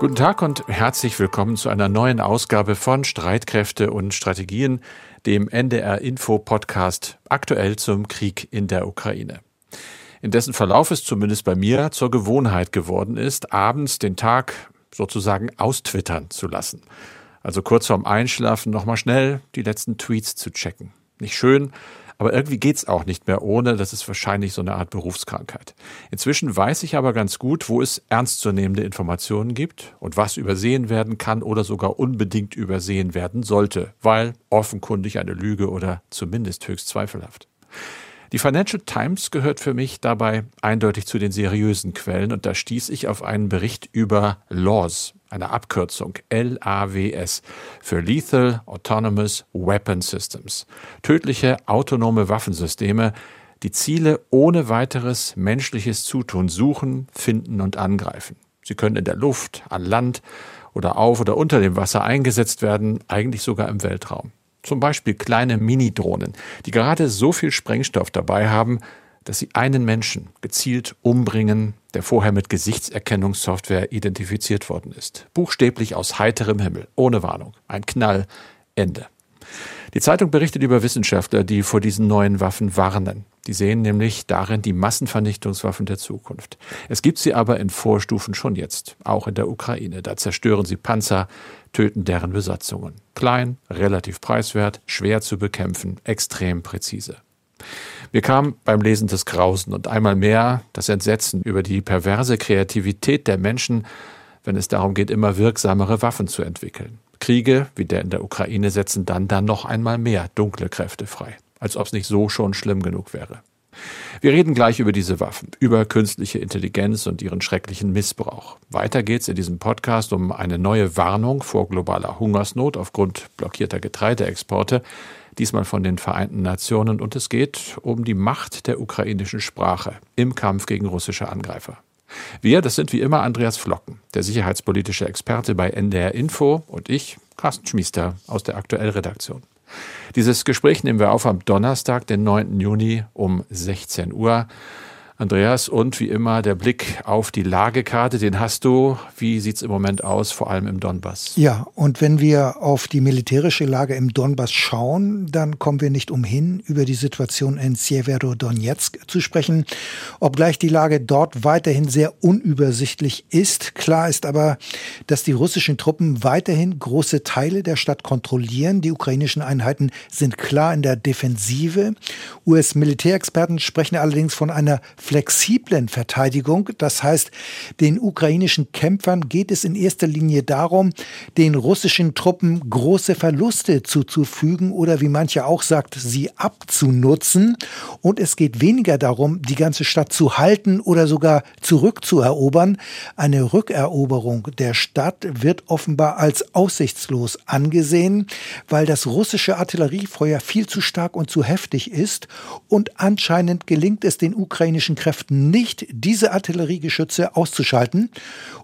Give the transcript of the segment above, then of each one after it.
Guten Tag und herzlich willkommen zu einer neuen Ausgabe von Streitkräfte und Strategien, dem NDR Info Podcast aktuell zum Krieg in der Ukraine. In dessen Verlauf es zumindest bei mir zur Gewohnheit geworden ist, abends den Tag sozusagen austwittern zu lassen. Also kurz vorm Einschlafen nochmal schnell die letzten Tweets zu checken. Nicht schön, aber irgendwie geht's auch nicht mehr ohne. Das ist wahrscheinlich so eine Art Berufskrankheit. Inzwischen weiß ich aber ganz gut, wo es ernstzunehmende Informationen gibt und was übersehen werden kann oder sogar unbedingt übersehen werden sollte, weil offenkundig eine Lüge oder zumindest höchst zweifelhaft. Die Financial Times gehört für mich dabei eindeutig zu den seriösen Quellen und da stieß ich auf einen Bericht über LAWS, eine Abkürzung LAWS für Lethal Autonomous Weapon Systems, tödliche autonome Waffensysteme, die Ziele ohne weiteres menschliches Zutun suchen, finden und angreifen. Sie können in der Luft, an Land oder auf oder unter dem Wasser eingesetzt werden, eigentlich sogar im Weltraum. Zum Beispiel kleine Mini-Drohnen, die gerade so viel Sprengstoff dabei haben, dass sie einen Menschen gezielt umbringen, der vorher mit Gesichtserkennungssoftware identifiziert worden ist. Buchstäblich aus heiterem Himmel, ohne Warnung. Ein Knall, Ende. Die Zeitung berichtet über Wissenschaftler, die vor diesen neuen Waffen warnen. Die sehen nämlich darin die Massenvernichtungswaffen der Zukunft. Es gibt sie aber in Vorstufen schon jetzt, auch in der Ukraine. Da zerstören sie Panzer, töten deren Besatzungen. Klein, relativ preiswert, schwer zu bekämpfen, extrem präzise. Mir kam beim Lesen des Grausen und einmal mehr das Entsetzen über die perverse Kreativität der Menschen, wenn es darum geht, immer wirksamere Waffen zu entwickeln. Kriege wie der in der Ukraine setzen dann dann noch einmal mehr dunkle Kräfte frei, als ob es nicht so schon schlimm genug wäre. Wir reden gleich über diese Waffen, über künstliche Intelligenz und ihren schrecklichen Missbrauch. Weiter geht's in diesem Podcast um eine neue Warnung vor globaler Hungersnot aufgrund blockierter Getreideexporte, diesmal von den Vereinten Nationen, und es geht um die Macht der ukrainischen Sprache im Kampf gegen russische Angreifer. Wir, das sind wie immer Andreas Flocken, der sicherheitspolitische Experte bei NDR Info und ich, Carsten Schmiester aus der Aktuellredaktion. Dieses Gespräch nehmen wir auf am Donnerstag, den 9. Juni um 16 Uhr. Andreas, und wie immer der Blick auf die Lagekarte, den hast du. Wie sieht es im Moment aus, vor allem im Donbass? Ja, und wenn wir auf die militärische Lage im Donbass schauen, dann kommen wir nicht umhin, über die Situation in Sjeverodonetsk zu sprechen. Obgleich die Lage dort weiterhin sehr unübersichtlich ist. Klar ist aber, dass die russischen Truppen weiterhin große Teile der Stadt kontrollieren. Die ukrainischen Einheiten sind klar in der Defensive. US-Militärexperten sprechen allerdings von einer flexiblen Verteidigung. Das heißt, den ukrainischen Kämpfern geht es in erster Linie darum, den russischen Truppen große Verluste zuzufügen oder wie manche auch sagt, sie abzunutzen. Und es geht weniger darum, die ganze Stadt zu halten oder sogar zurückzuerobern. Eine Rückeroberung der Stadt wird offenbar als aussichtslos angesehen, weil das russische Artilleriefeuer viel zu stark und zu heftig ist. Und anscheinend gelingt es den ukrainischen ukrainischen Kräften nicht, diese Artilleriegeschütze auszuschalten.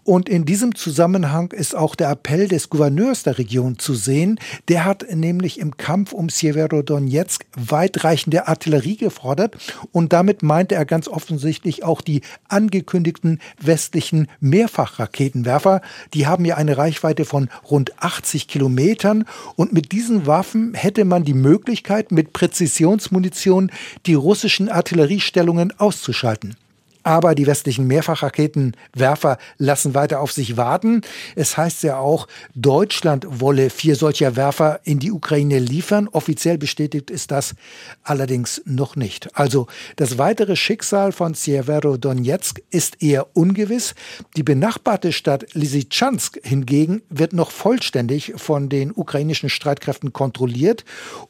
Und in diesem Zusammenhang ist auch der Appell des Gouverneurs der Region zu sehen. Der hat nämlich im Kampf um Sjeverodonetsk weitreichende Artillerie gefordert und damit meinte er ganz offensichtlich auch die angekündigten westlichen Mehrfachraketenwerfer. Die haben ja eine Reichweite von rund 80 Kilometern und mit diesen Waffen hätte man die Möglichkeit, mit Präzisionsmunition die russischen Artilleriestellungen auszuschalten auszuschalten. Aber die westlichen Mehrfachraketenwerfer lassen weiter auf sich warten. Es heißt ja auch, Deutschland wolle vier solcher Werfer in die Ukraine liefern. Offiziell bestätigt ist das allerdings noch nicht. Also das weitere Schicksal von Sjeverodonetsk ist eher ungewiss. Die benachbarte Stadt Lysychansk hingegen wird noch vollständig von den ukrainischen Streitkräften kontrolliert.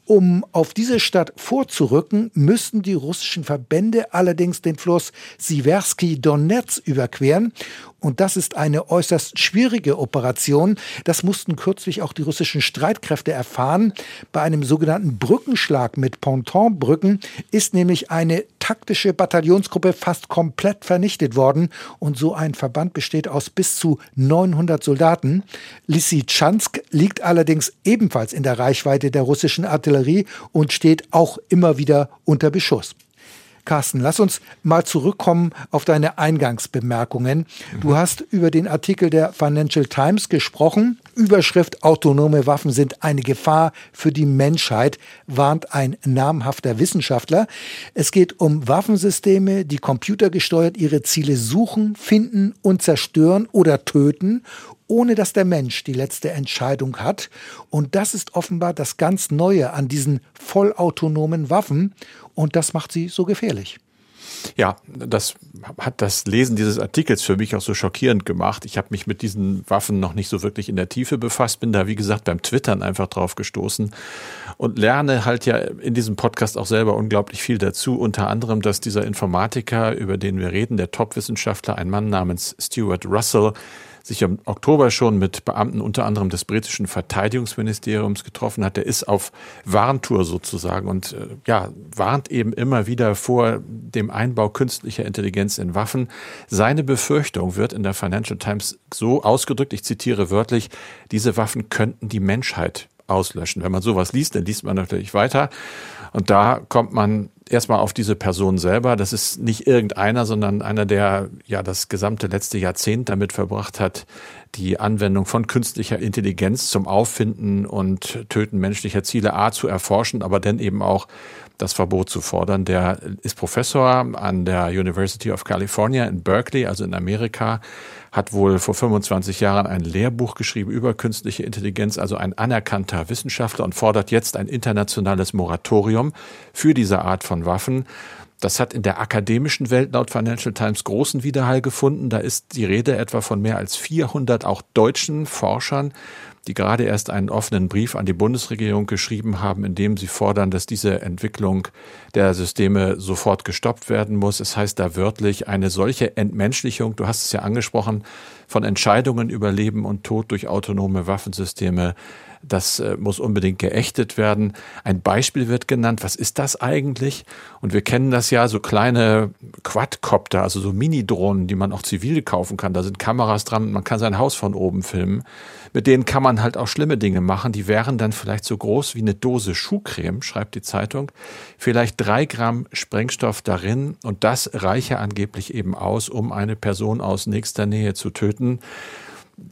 Um auf diese Stadt vorzurücken, müssten die russischen Verbände allerdings den Fluss Sie Siversky Donetsk überqueren. Und das ist eine äußerst schwierige Operation. Das mussten kürzlich auch die russischen Streitkräfte erfahren. Bei einem sogenannten Brückenschlag mit Pontonbrücken ist nämlich eine taktische Bataillonsgruppe fast komplett vernichtet worden. Und so ein Verband besteht aus bis zu 900 Soldaten. Lysychansk liegt allerdings ebenfalls in der Reichweite der russischen Artillerie und steht auch immer wieder unter Beschuss. Carsten, lass uns mal zurückkommen auf deine Eingangsbemerkungen. Du mhm. hast über den Artikel der Financial Times gesprochen. Überschrift Autonome Waffen sind eine Gefahr für die Menschheit, warnt ein namhafter Wissenschaftler. Es geht um Waffensysteme, die computergesteuert ihre Ziele suchen, finden und zerstören oder töten ohne dass der Mensch die letzte Entscheidung hat. Und das ist offenbar das ganz Neue an diesen vollautonomen Waffen. Und das macht sie so gefährlich. Ja, das hat das Lesen dieses Artikels für mich auch so schockierend gemacht. Ich habe mich mit diesen Waffen noch nicht so wirklich in der Tiefe befasst, bin da, wie gesagt, beim Twittern einfach drauf gestoßen und lerne halt ja in diesem Podcast auch selber unglaublich viel dazu. Unter anderem, dass dieser Informatiker, über den wir reden, der Top-Wissenschaftler, ein Mann namens Stuart Russell, sich im Oktober schon mit Beamten unter anderem des britischen Verteidigungsministeriums getroffen hat. Der ist auf Warntour sozusagen und äh, ja, warnt eben immer wieder vor dem Einbau künstlicher Intelligenz in Waffen. Seine Befürchtung wird in der Financial Times so ausgedrückt, ich zitiere wörtlich, diese Waffen könnten die Menschheit auslöschen. Wenn man sowas liest, dann liest man natürlich weiter. Und da kommt man erstmal auf diese Person selber. Das ist nicht irgendeiner, sondern einer, der ja das gesamte letzte Jahrzehnt damit verbracht hat, die Anwendung von künstlicher Intelligenz zum Auffinden und Töten menschlicher Ziele A zu erforschen, aber dann eben auch das Verbot zu fordern. Der ist Professor an der University of California in Berkeley, also in Amerika, hat wohl vor 25 Jahren ein Lehrbuch geschrieben über künstliche Intelligenz, also ein anerkannter Wissenschaftler und fordert jetzt ein internationales Moratorium für diese Art von Waffen. Das hat in der akademischen Welt laut Financial Times großen Widerhall gefunden. Da ist die Rede etwa von mehr als 400 auch deutschen Forschern, die gerade erst einen offenen Brief an die Bundesregierung geschrieben haben, in dem sie fordern, dass diese Entwicklung der Systeme sofort gestoppt werden muss. Es heißt da wörtlich eine solche Entmenschlichung, du hast es ja angesprochen, von Entscheidungen über Leben und Tod durch autonome Waffensysteme das äh, muss unbedingt geächtet werden. Ein Beispiel wird genannt. Was ist das eigentlich? Und wir kennen das ja, so kleine Quadcopter, also so Mini-Drohnen, die man auch zivil kaufen kann. Da sind Kameras dran und man kann sein Haus von oben filmen. Mit denen kann man halt auch schlimme Dinge machen. Die wären dann vielleicht so groß wie eine Dose Schuhcreme, schreibt die Zeitung. Vielleicht drei Gramm Sprengstoff darin und das reiche angeblich eben aus, um eine Person aus nächster Nähe zu töten.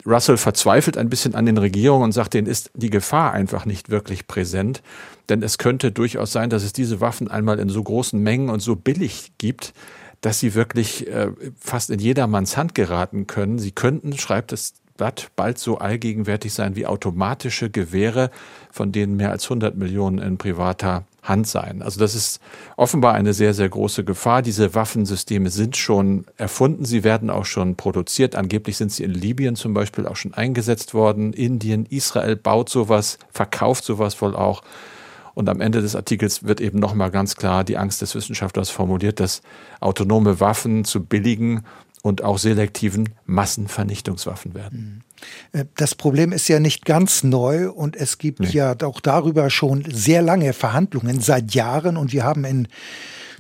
Russell verzweifelt ein bisschen an den Regierungen und sagt, denen ist die Gefahr einfach nicht wirklich präsent. Denn es könnte durchaus sein, dass es diese Waffen einmal in so großen Mengen und so billig gibt, dass sie wirklich äh, fast in jedermanns Hand geraten können. Sie könnten, schreibt das Blatt, bald so allgegenwärtig sein wie automatische Gewehre, von denen mehr als 100 Millionen in privater Hand sein. Also das ist offenbar eine sehr, sehr große Gefahr. Diese Waffensysteme sind schon erfunden, sie werden auch schon produziert. Angeblich sind sie in Libyen zum Beispiel auch schon eingesetzt worden. Indien, Israel baut sowas, verkauft sowas wohl auch. Und am Ende des Artikels wird eben nochmal ganz klar die Angst des Wissenschaftlers formuliert, dass autonome Waffen zu billigen und auch selektiven Massenvernichtungswaffen werden. Äh, das Problem ist ja nicht ganz neu und es gibt nee. ja auch darüber schon sehr lange Verhandlungen seit Jahren und wir haben in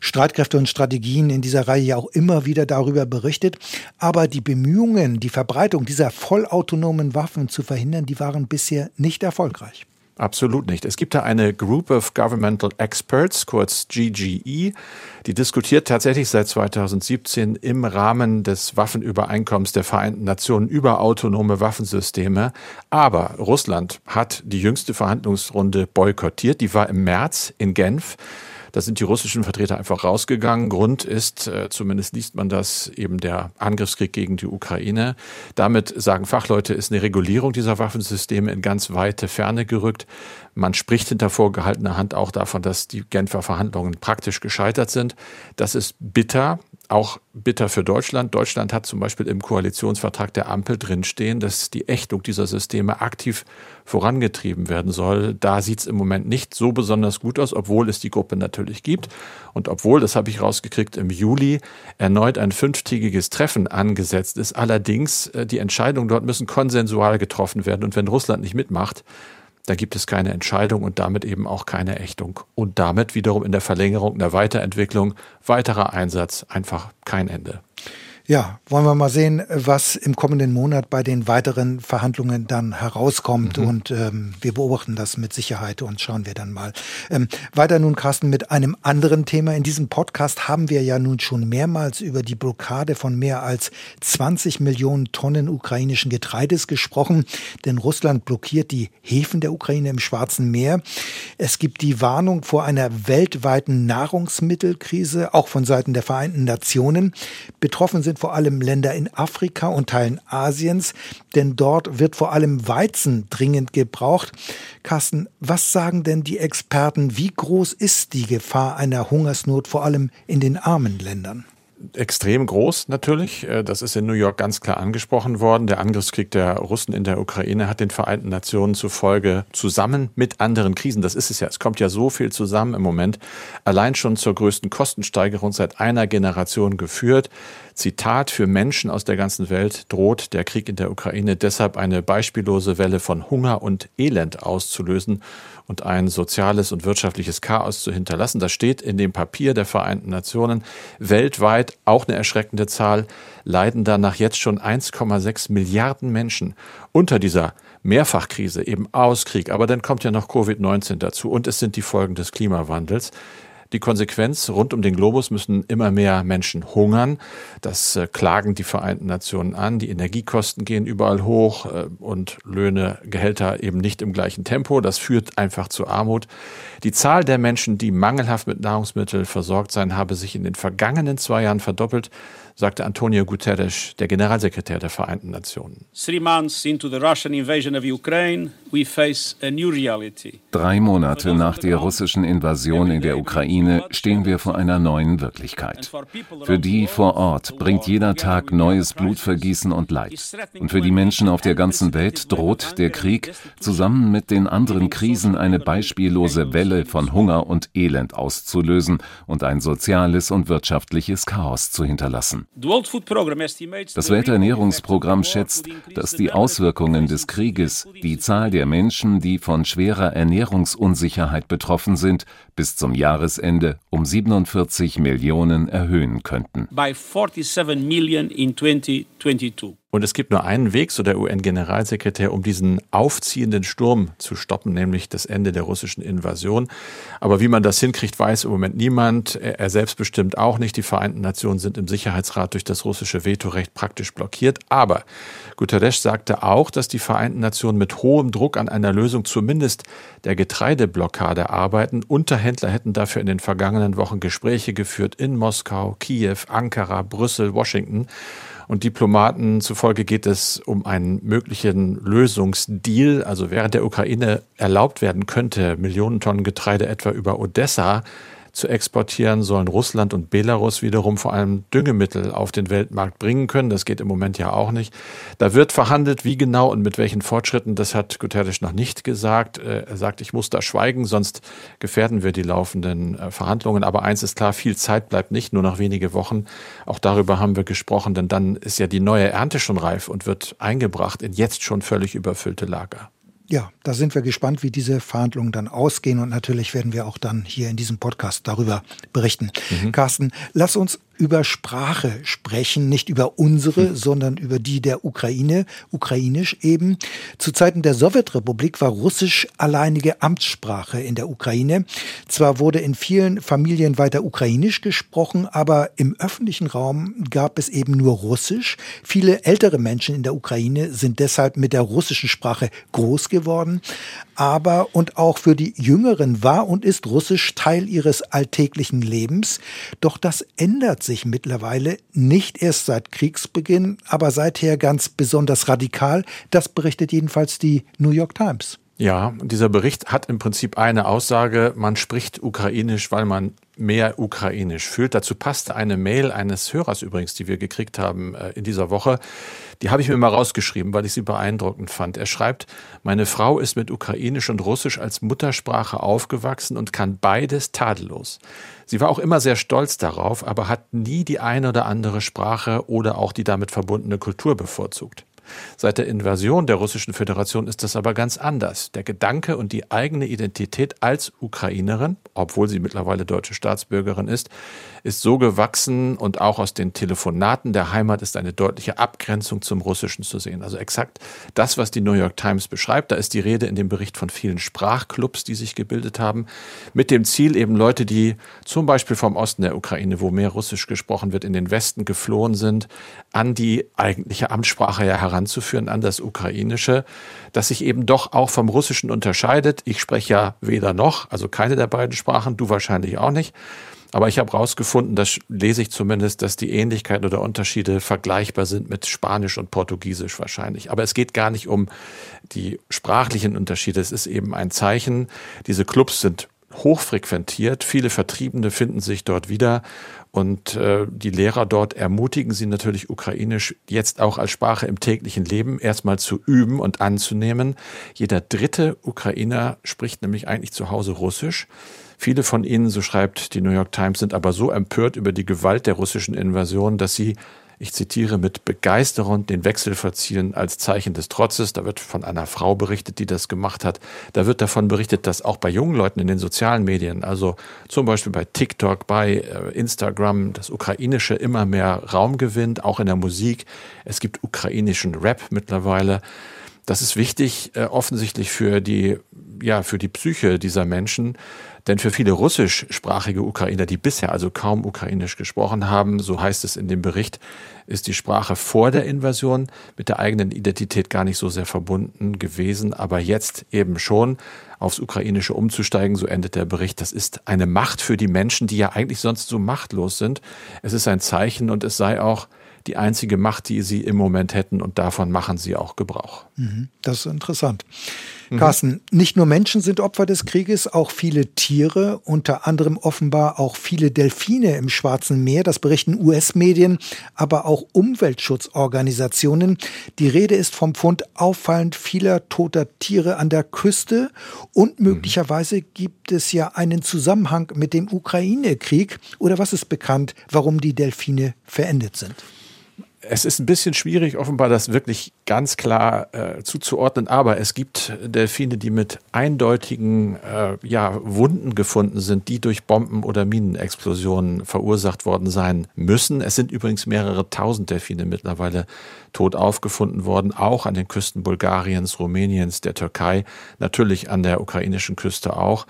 Streitkräfte und Strategien in dieser Reihe ja auch immer wieder darüber berichtet. Aber die Bemühungen, die Verbreitung dieser vollautonomen Waffen zu verhindern, die waren bisher nicht erfolgreich. Absolut nicht. Es gibt da eine Group of Governmental Experts, kurz GGE, die diskutiert tatsächlich seit 2017 im Rahmen des Waffenübereinkommens der Vereinten Nationen über autonome Waffensysteme. Aber Russland hat die jüngste Verhandlungsrunde boykottiert. Die war im März in Genf. Da sind die russischen Vertreter einfach rausgegangen. Grund ist, äh, zumindest liest man das, eben der Angriffskrieg gegen die Ukraine. Damit sagen Fachleute, ist eine Regulierung dieser Waffensysteme in ganz weite Ferne gerückt. Man spricht hinter vorgehaltener Hand auch davon, dass die Genfer Verhandlungen praktisch gescheitert sind. Das ist bitter auch bitter für Deutschland. Deutschland hat zum Beispiel im Koalitionsvertrag der Ampel drinstehen, dass die Ächtung dieser Systeme aktiv vorangetrieben werden soll. Da sieht es im Moment nicht so besonders gut aus, obwohl es die Gruppe natürlich gibt. Und obwohl, das habe ich rausgekriegt, im Juli erneut ein fünftägiges Treffen angesetzt ist. Allerdings, äh, die Entscheidungen dort müssen konsensual getroffen werden. Und wenn Russland nicht mitmacht, da gibt es keine Entscheidung und damit eben auch keine Ächtung. Und damit wiederum in der Verlängerung, der Weiterentwicklung, weiterer Einsatz, einfach kein Ende. Ja, wollen wir mal sehen, was im kommenden Monat bei den weiteren Verhandlungen dann herauskommt. Mhm. Und ähm, wir beobachten das mit Sicherheit und schauen wir dann mal. Ähm, weiter nun, Carsten, mit einem anderen Thema. In diesem Podcast haben wir ja nun schon mehrmals über die Blockade von mehr als 20 Millionen Tonnen ukrainischen Getreides gesprochen. Denn Russland blockiert die Häfen der Ukraine im Schwarzen Meer. Es gibt die Warnung vor einer weltweiten Nahrungsmittelkrise, auch von Seiten der Vereinten Nationen. Betroffen sind vor allem Länder in Afrika und Teilen Asiens, denn dort wird vor allem Weizen dringend gebraucht. Carsten, was sagen denn die Experten? Wie groß ist die Gefahr einer Hungersnot vor allem in den armen Ländern? Extrem groß natürlich. Äh, das ist in New York ganz klar angesprochen worden. Der Angriffskrieg der Russen in der Ukraine hat den Vereinten Nationen zufolge zusammen mit anderen Krisen, das ist es ja, es kommt ja so viel zusammen im Moment, allein schon zur größten Kostensteigerung seit einer Generation geführt. Zitat, für Menschen aus der ganzen Welt droht der Krieg in der Ukraine deshalb eine beispiellose Welle von Hunger und Elend auszulösen und ein soziales und wirtschaftliches Chaos zu hinterlassen. Das steht in dem Papier der Vereinten Nationen. Weltweit, auch eine erschreckende Zahl, leiden danach jetzt schon 1,6 Milliarden Menschen unter dieser Mehrfachkrise, eben aus Krieg. Aber dann kommt ja noch Covid-19 dazu und es sind die Folgen des Klimawandels. Die Konsequenz, rund um den Globus müssen immer mehr Menschen hungern. Das äh, klagen die Vereinten Nationen an. Die Energiekosten gehen überall hoch äh, und Löhne, Gehälter eben nicht im gleichen Tempo. Das führt einfach zu Armut. Die Zahl der Menschen, die mangelhaft mit Nahrungsmitteln versorgt seien, habe sich in den vergangenen zwei Jahren verdoppelt sagte Antonio Guterres, der Generalsekretär der Vereinten Nationen. Drei Monate nach der russischen Invasion in der Ukraine stehen wir vor einer neuen Wirklichkeit. Für die vor Ort bringt jeder Tag neues Blutvergießen und Leid. Und für die Menschen auf der ganzen Welt droht der Krieg zusammen mit den anderen Krisen eine beispiellose Welle von Hunger und Elend auszulösen und ein soziales und wirtschaftliches Chaos zu hinterlassen. Das Welternährungsprogramm schätzt, dass die Auswirkungen des Krieges die Zahl der Menschen, die von schwerer Ernährungsunsicherheit betroffen sind, bis zum Jahresende um 47 Millionen erhöhen könnten. Und es gibt nur einen Weg, so der UN-Generalsekretär, um diesen aufziehenden Sturm zu stoppen, nämlich das Ende der russischen Invasion. Aber wie man das hinkriegt, weiß im Moment niemand. Er selbst bestimmt auch nicht. Die Vereinten Nationen sind im Sicherheitsrat durch das russische Vetorecht praktisch blockiert. Aber Guterres sagte auch, dass die Vereinten Nationen mit hohem Druck an einer Lösung zumindest der Getreideblockade arbeiten. Unterhändler hätten dafür in den vergangenen Wochen Gespräche geführt in Moskau, Kiew, Ankara, Brüssel, Washington. Und Diplomaten zufolge geht es um einen möglichen Lösungsdeal. Also während der Ukraine erlaubt werden könnte, Millionen Tonnen Getreide etwa über Odessa zu exportieren, sollen Russland und Belarus wiederum vor allem Düngemittel auf den Weltmarkt bringen können. Das geht im Moment ja auch nicht. Da wird verhandelt, wie genau und mit welchen Fortschritten, das hat Guterres noch nicht gesagt. Äh, er sagt, ich muss da schweigen, sonst gefährden wir die laufenden äh, Verhandlungen. Aber eins ist klar, viel Zeit bleibt nicht, nur noch wenige Wochen. Auch darüber haben wir gesprochen, denn dann ist ja die neue Ernte schon reif und wird eingebracht in jetzt schon völlig überfüllte Lager. Ja, da sind wir gespannt, wie diese Verhandlungen dann ausgehen und natürlich werden wir auch dann hier in diesem Podcast darüber berichten. Mhm. Carsten, lass uns über Sprache sprechen, nicht über unsere, hm. sondern über die der Ukraine, ukrainisch eben. Zu Zeiten der Sowjetrepublik war Russisch alleinige Amtssprache in der Ukraine. Zwar wurde in vielen Familien weiter ukrainisch gesprochen, aber im öffentlichen Raum gab es eben nur Russisch. Viele ältere Menschen in der Ukraine sind deshalb mit der russischen Sprache groß geworden. Aber und auch für die Jüngeren war und ist Russisch Teil ihres alltäglichen Lebens. Doch das ändert sich mittlerweile nicht erst seit Kriegsbeginn, aber seither ganz besonders radikal. Das berichtet jedenfalls die New York Times. Ja, dieser Bericht hat im Prinzip eine Aussage, man spricht ukrainisch, weil man mehr ukrainisch fühlt. Dazu passte eine Mail eines Hörers übrigens, die wir gekriegt haben äh, in dieser Woche. Die habe ich mir mal rausgeschrieben, weil ich sie beeindruckend fand. Er schreibt, meine Frau ist mit ukrainisch und russisch als Muttersprache aufgewachsen und kann beides tadellos. Sie war auch immer sehr stolz darauf, aber hat nie die eine oder andere Sprache oder auch die damit verbundene Kultur bevorzugt. Seit der Invasion der Russischen Föderation ist das aber ganz anders. Der Gedanke und die eigene Identität als Ukrainerin, obwohl sie mittlerweile deutsche Staatsbürgerin ist, ist so gewachsen und auch aus den Telefonaten der Heimat ist eine deutliche Abgrenzung zum Russischen zu sehen. Also exakt das, was die New York Times beschreibt. Da ist die Rede in dem Bericht von vielen Sprachclubs, die sich gebildet haben, mit dem Ziel eben Leute, die zum Beispiel vom Osten der Ukraine, wo mehr Russisch gesprochen wird, in den Westen geflohen sind, an die eigentliche Amtssprache ja heranzuführen, an das Ukrainische, das sich eben doch auch vom Russischen unterscheidet. Ich spreche ja weder noch, also keine der beiden Sprachen, du wahrscheinlich auch nicht. Aber ich habe herausgefunden, das lese ich zumindest, dass die Ähnlichkeiten oder Unterschiede vergleichbar sind mit Spanisch und Portugiesisch wahrscheinlich. Aber es geht gar nicht um die sprachlichen Unterschiede. Es ist eben ein Zeichen. Diese Clubs sind hochfrequentiert. Viele Vertriebene finden sich dort wieder. Und äh, die Lehrer dort ermutigen sie natürlich, Ukrainisch jetzt auch als Sprache im täglichen Leben erstmal zu üben und anzunehmen. Jeder dritte Ukrainer spricht nämlich eigentlich zu Hause Russisch. Viele von ihnen, so schreibt die New York Times, sind aber so empört über die Gewalt der russischen Invasion, dass sie ich zitiere, mit Begeisterung den Wechsel verziehen als Zeichen des Trotzes. Da wird von einer Frau berichtet, die das gemacht hat. Da wird davon berichtet, dass auch bei jungen Leuten in den sozialen Medien, also zum Beispiel bei TikTok, bei äh, Instagram, das Ukrainische immer mehr Raum gewinnt, auch in der Musik. Es gibt ukrainischen Rap mittlerweile. Das ist wichtig, äh, offensichtlich für die, ja, für die Psyche dieser Menschen. Denn für viele russischsprachige Ukrainer, die bisher also kaum ukrainisch gesprochen haben, so heißt es in dem Bericht, ist die Sprache vor der Invasion mit der eigenen Identität gar nicht so sehr verbunden gewesen, aber jetzt eben schon aufs Ukrainische umzusteigen, so endet der Bericht. Das ist eine Macht für die Menschen, die ja eigentlich sonst so machtlos sind. Es ist ein Zeichen und es sei auch die einzige Macht, die sie im Moment hätten und davon machen sie auch Gebrauch. Mhm. Das ist interessant. Mhm. Carsten, nicht nur Menschen sind Opfer des Krieges, auch viele Tiere, unter anderem offenbar auch viele Delfine im Schwarzen Meer. Das berichten US-Medien, aber auch Umweltschutzorganisationen. Die Rede ist vom Fund auffallend vieler toter Tiere an der Küste und mhm. möglicherweise gibt es ja einen Zusammenhang mit dem Ukraine-Krieg. Oder was ist bekannt, warum die Delfine verendet sind? Es ist ein bisschen schwierig, offenbar das wirklich ganz klar äh, zuzuordnen, aber es gibt Delfine, die mit eindeutigen äh, ja, Wunden gefunden sind, die durch Bomben oder Minenexplosionen verursacht worden sein müssen. Es sind übrigens mehrere tausend Delfine mittlerweile tot aufgefunden worden, auch an den Küsten Bulgariens, Rumäniens, der Türkei, natürlich an der ukrainischen Küste auch.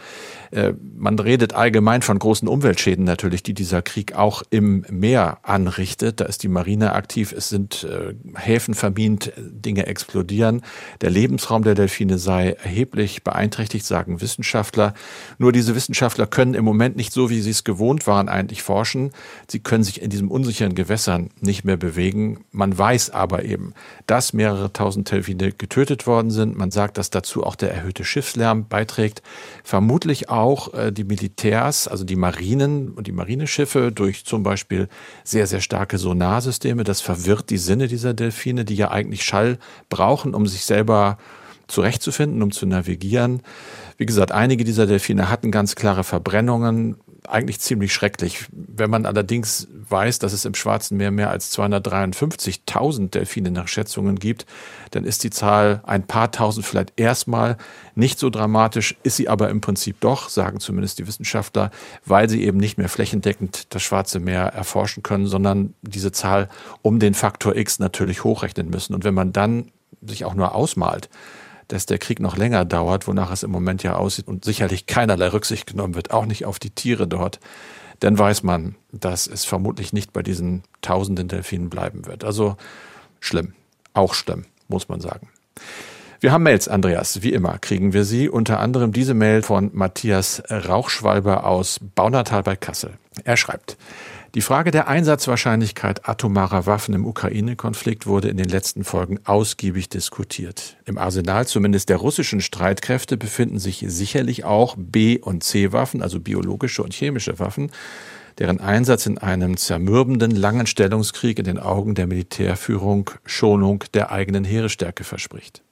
Äh, man redet allgemein von großen Umweltschäden natürlich, die dieser Krieg auch im Meer anrichtet. Da ist die Marine aktiv, es sind äh, Häfen vermint, Dinge explodieren. Der Lebensraum der Delfine sei erheblich beeinträchtigt, sagen Wissenschaftler. Nur diese Wissenschaftler können im Moment nicht so, wie sie es gewohnt waren, eigentlich forschen. Sie können sich in diesen unsicheren Gewässern nicht mehr bewegen. Man weiß aber, aber eben, dass mehrere tausend Delfine getötet worden sind. Man sagt, dass dazu auch der erhöhte Schiffslärm beiträgt. Vermutlich auch äh, die Militärs, also die Marinen und die Marineschiffe durch zum Beispiel sehr, sehr starke Sonarsysteme. Das verwirrt die Sinne dieser Delfine, die ja eigentlich Schall brauchen, um sich selber zurechtzufinden, um zu navigieren. Wie gesagt, einige dieser Delfine hatten ganz klare Verbrennungen, eigentlich ziemlich schrecklich. Wenn man allerdings weiß, dass es im Schwarzen Meer mehr als 253.000 Delfine nach Schätzungen gibt, dann ist die Zahl ein paar tausend vielleicht erstmal nicht so dramatisch, ist sie aber im Prinzip doch, sagen zumindest die Wissenschaftler, weil sie eben nicht mehr flächendeckend das Schwarze Meer erforschen können, sondern diese Zahl um den Faktor X natürlich hochrechnen müssen. Und wenn man dann sich auch nur ausmalt, dass der Krieg noch länger dauert, wonach es im Moment ja aussieht und sicherlich keinerlei Rücksicht genommen wird, auch nicht auf die Tiere dort, dann weiß man, dass es vermutlich nicht bei diesen tausenden Delfinen bleiben wird. Also schlimm, auch schlimm, muss man sagen. Wir haben Mails, Andreas. Wie immer kriegen wir sie. Unter anderem diese Mail von Matthias Rauchschwalber aus Baunatal bei Kassel. Er schreibt, die Frage der Einsatzwahrscheinlichkeit atomarer Waffen im Ukraine-Konflikt wurde in den letzten Folgen ausgiebig diskutiert. Im Arsenal zumindest der russischen Streitkräfte befinden sich sicherlich auch B- und C-Waffen, also biologische und chemische Waffen, deren Einsatz in einem zermürbenden langen Stellungskrieg in den Augen der Militärführung Schonung der eigenen Heerestärke verspricht.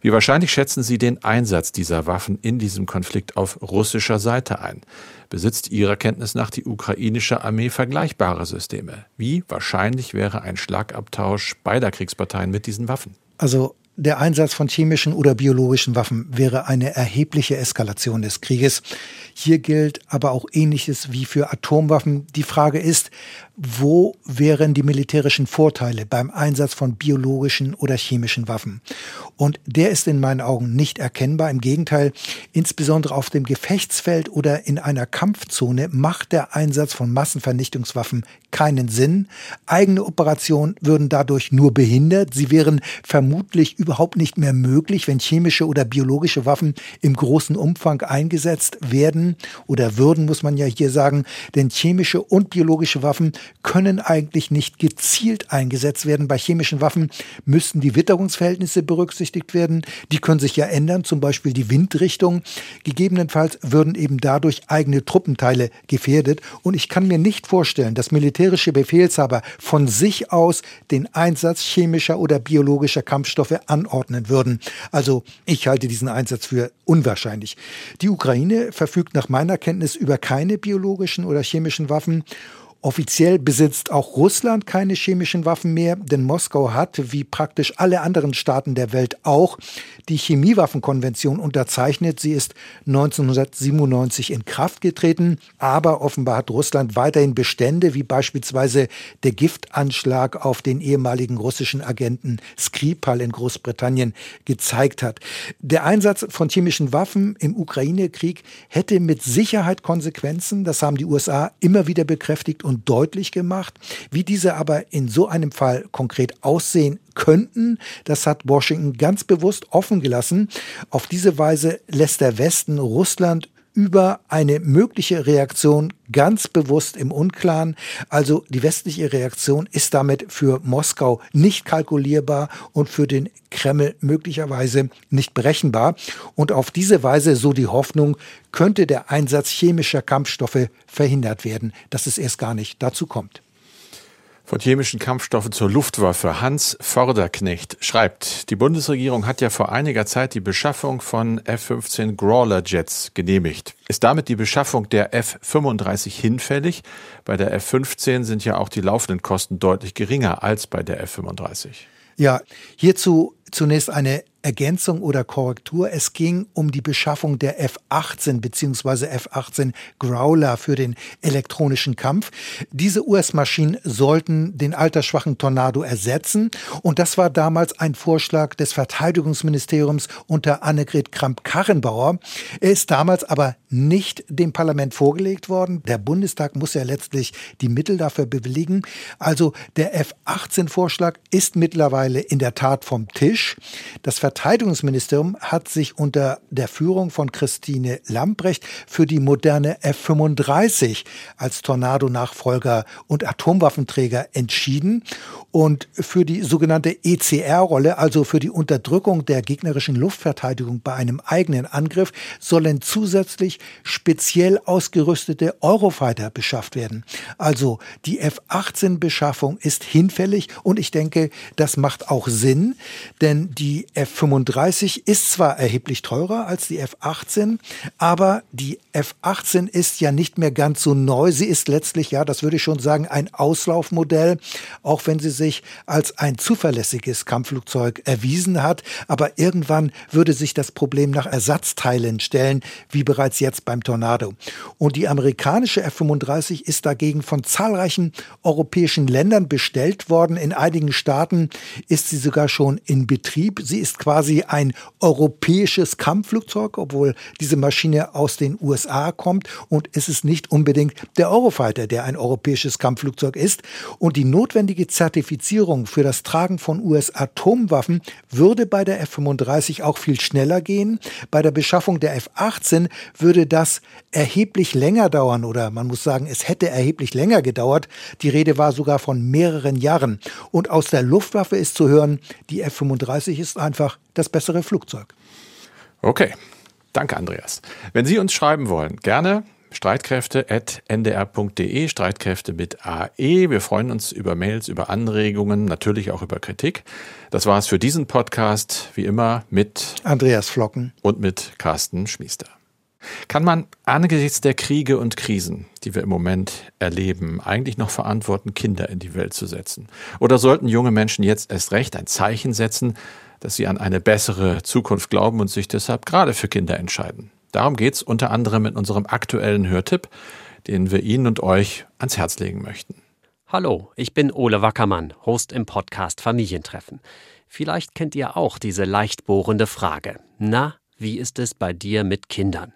Wie wahrscheinlich schätzen Sie den Einsatz dieser Waffen in diesem Konflikt auf russischer Seite ein? Besitzt Ihrer Kenntnis nach die ukrainische Armee vergleichbare Systeme? Wie wahrscheinlich wäre ein Schlagabtausch beider Kriegsparteien mit diesen Waffen? Also der Einsatz von chemischen oder biologischen Waffen wäre eine erhebliche Eskalation des Krieges. Hier gilt aber auch Ähnliches wie für Atomwaffen. Die Frage ist, wo wären die militärischen Vorteile beim Einsatz von biologischen oder chemischen Waffen? Und der ist in meinen Augen nicht erkennbar. Im Gegenteil, insbesondere auf dem Gefechtsfeld oder in einer Kampfzone macht der Einsatz von Massenvernichtungswaffen keinen Sinn. Eigene Operationen würden dadurch nur behindert. Sie wären vermutlich überhaupt nicht mehr möglich, wenn chemische oder biologische Waffen im großen Umfang eingesetzt werden oder würden, muss man ja hier sagen. Denn chemische und biologische Waffen können eigentlich nicht gezielt eingesetzt werden. Bei chemischen Waffen müssten die Witterungsverhältnisse berücksichtigt werden. Die können sich ja ändern, zum Beispiel die Windrichtung. Gegebenenfalls würden eben dadurch eigene Truppenteile gefährdet. Und ich kann mir nicht vorstellen, dass militärische Befehlshaber von sich aus den Einsatz chemischer oder biologischer Kampfstoffe anordnen würden. Also ich halte diesen Einsatz für unwahrscheinlich. Die Ukraine verfügt nach meiner Kenntnis über keine biologischen oder chemischen Waffen Offiziell besitzt auch Russland keine chemischen Waffen mehr, denn Moskau hat, wie praktisch alle anderen Staaten der Welt auch, die Chemiewaffenkonvention unterzeichnet. Sie ist 1997 in Kraft getreten, aber offenbar hat Russland weiterhin Bestände, wie beispielsweise der Giftanschlag auf den ehemaligen russischen Agenten Skripal in Großbritannien gezeigt hat. Der Einsatz von chemischen Waffen im Ukraine-Krieg hätte mit Sicherheit Konsequenzen, das haben die USA immer wieder bekräftigt und und deutlich gemacht. Wie diese aber in so einem Fall konkret aussehen könnten, das hat Washington ganz bewusst offen gelassen. Auf diese Weise lässt der Westen Russland über eine mögliche Reaktion ganz bewusst im Unklaren. Also die westliche Reaktion ist damit für Moskau nicht kalkulierbar und für den Kreml möglicherweise nicht berechenbar. Und auf diese Weise, so die Hoffnung, könnte der Einsatz chemischer Kampfstoffe verhindert werden, dass es erst gar nicht dazu kommt. Von chemischen Kampfstoffen zur Luftwaffe. Hans Förderknecht schreibt, die Bundesregierung hat ja vor einiger Zeit die Beschaffung von F-15 Grawler Jets genehmigt. Ist damit die Beschaffung der F-35 hinfällig? Bei der F-15 sind ja auch die laufenden Kosten deutlich geringer als bei der F-35. Ja, hierzu zunächst eine Ergänzung oder Korrektur. Es ging um die Beschaffung der F-18 bzw. F-18 Growler für den elektronischen Kampf. Diese US-Maschinen sollten den altersschwachen Tornado ersetzen. Und das war damals ein Vorschlag des Verteidigungsministeriums unter Annegret Kramp-Karrenbauer. Er ist damals aber nicht dem Parlament vorgelegt worden. Der Bundestag muss ja letztlich die Mittel dafür bewilligen. Also der F-18-Vorschlag ist mittlerweile in der Tat vom Tisch. Das Verteidigungsministerium hat sich unter der Führung von Christine Lambrecht für die moderne F-35 als Tornado-Nachfolger und Atomwaffenträger entschieden und für die sogenannte ECR-Rolle, also für die Unterdrückung der gegnerischen Luftverteidigung bei einem eigenen Angriff, sollen zusätzlich speziell ausgerüstete Eurofighter beschafft werden. Also die F-18-Beschaffung ist hinfällig und ich denke, das macht auch Sinn, denn die F-35 ist zwar erheblich teurer als die F-18, aber die F-18 ist ja nicht mehr ganz so neu. Sie ist letztlich, ja, das würde ich schon sagen, ein Auslaufmodell, auch wenn sie sich als ein zuverlässiges Kampfflugzeug erwiesen hat. Aber irgendwann würde sich das Problem nach Ersatzteilen stellen, wie bereits jetzt beim Tornado. Und die amerikanische F-35 ist dagegen von zahlreichen europäischen Ländern bestellt worden. In einigen Staaten ist sie sogar schon in Betrieb. Sie ist quasi ein europäisches Kampfflugzeug, obwohl diese Maschine aus den USA kommt. Und es ist nicht unbedingt der Eurofighter, der ein europäisches Kampfflugzeug ist. Und die notwendige Zertifizierung für das Tragen von US-Atomwaffen würde bei der F-35 auch viel schneller gehen. Bei der Beschaffung der F-18 würde das erheblich länger dauern oder man muss sagen, es hätte erheblich länger gedauert. Die Rede war sogar von mehreren Jahren. Und aus der Luftwaffe ist zu hören, die F-35 ist einfach das bessere Flugzeug. Okay. Danke, Andreas. Wenn Sie uns schreiben wollen, gerne streitkräfte.ndr.de, Streitkräfte mit AE. Wir freuen uns über Mails, über Anregungen, natürlich auch über Kritik. Das war es für diesen Podcast, wie immer mit Andreas Flocken und mit Carsten Schmiester. Kann man angesichts der Kriege und Krisen, die wir im Moment erleben, eigentlich noch verantworten, Kinder in die Welt zu setzen? Oder sollten junge Menschen jetzt erst recht ein Zeichen setzen, dass sie an eine bessere Zukunft glauben und sich deshalb gerade für Kinder entscheiden? Darum geht es unter anderem in unserem aktuellen Hörtipp, den wir Ihnen und euch ans Herz legen möchten. Hallo, ich bin Ole Wackermann, Host im Podcast Familientreffen. Vielleicht kennt ihr auch diese leicht bohrende Frage. Na, wie ist es bei dir mit Kindern?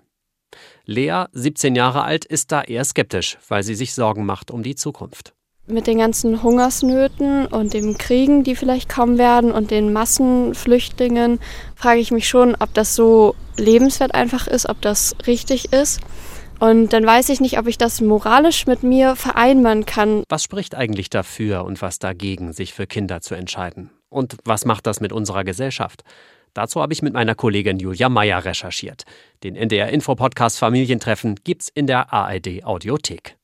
Lea, 17 Jahre alt, ist da eher skeptisch, weil sie sich Sorgen macht um die Zukunft. Mit den ganzen Hungersnöten und dem Kriegen, die vielleicht kommen werden und den Massenflüchtlingen, frage ich mich schon, ob das so lebenswert einfach ist, ob das richtig ist. Und dann weiß ich nicht, ob ich das moralisch mit mir vereinbaren kann. Was spricht eigentlich dafür und was dagegen, sich für Kinder zu entscheiden? Und was macht das mit unserer Gesellschaft? Dazu habe ich mit meiner Kollegin Julia Meyer recherchiert. Den NDR Info Podcast Familientreffen gibt's in der ARD Audiothek.